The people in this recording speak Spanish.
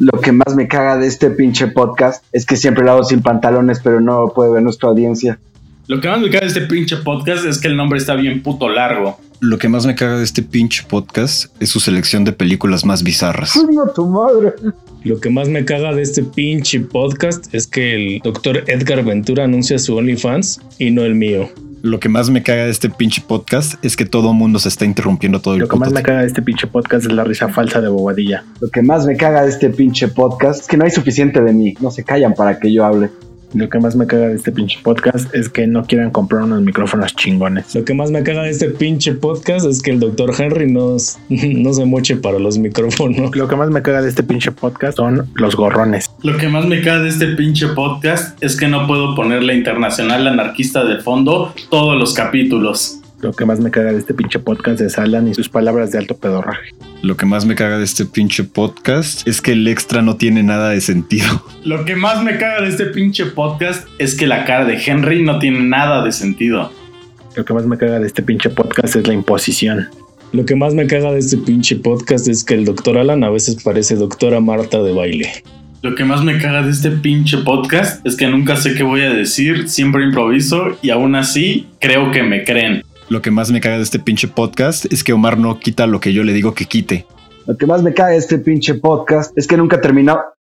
Lo que más me caga de este pinche podcast es que siempre lo hago sin pantalones, pero no lo puede ver nuestra audiencia. Lo que más me caga de este pinche podcast es que el nombre está bien puto largo. Lo que más me caga de este pinche podcast es su selección de películas más bizarras. ¡No, tu madre! Lo que más me caga de este pinche podcast es que el doctor Edgar Ventura anuncia su OnlyFans y no el mío. Lo que más me caga de este pinche podcast es que todo mundo se está interrumpiendo todo el Lo que más me caga de este pinche podcast es la risa falsa de Bobadilla. Lo que más me caga de este pinche podcast es que no hay suficiente de mí. No se callan para que yo hable. Lo que más me caga de este pinche podcast es que no quieran comprar unos micrófonos chingones. Lo que más me caga de este pinche podcast es que el doctor Henry no, no se moche para los micrófonos. Lo que más me caga de este pinche podcast son los gorrones. Lo que más me caga de este pinche podcast es que no puedo poner la internacional anarquista de fondo todos los capítulos. Lo que más me caga de este pinche podcast es Alan y sus palabras de alto pedorraje. Lo que más me caga de este pinche podcast es que el extra no tiene nada de sentido. Lo que más me caga de este pinche podcast es que la cara de Henry no tiene nada de sentido. Lo que más me caga de este pinche podcast es la imposición. Lo que más me caga de este pinche podcast es que el doctor Alan a veces parece doctora Marta de baile. Lo que más me caga de este pinche podcast es que nunca sé qué voy a decir, siempre improviso y aún así creo que me creen. Lo que más me caga de este pinche podcast es que Omar no quita lo que yo le digo que quite. Lo que más me caga de este pinche podcast es que nunca terminó.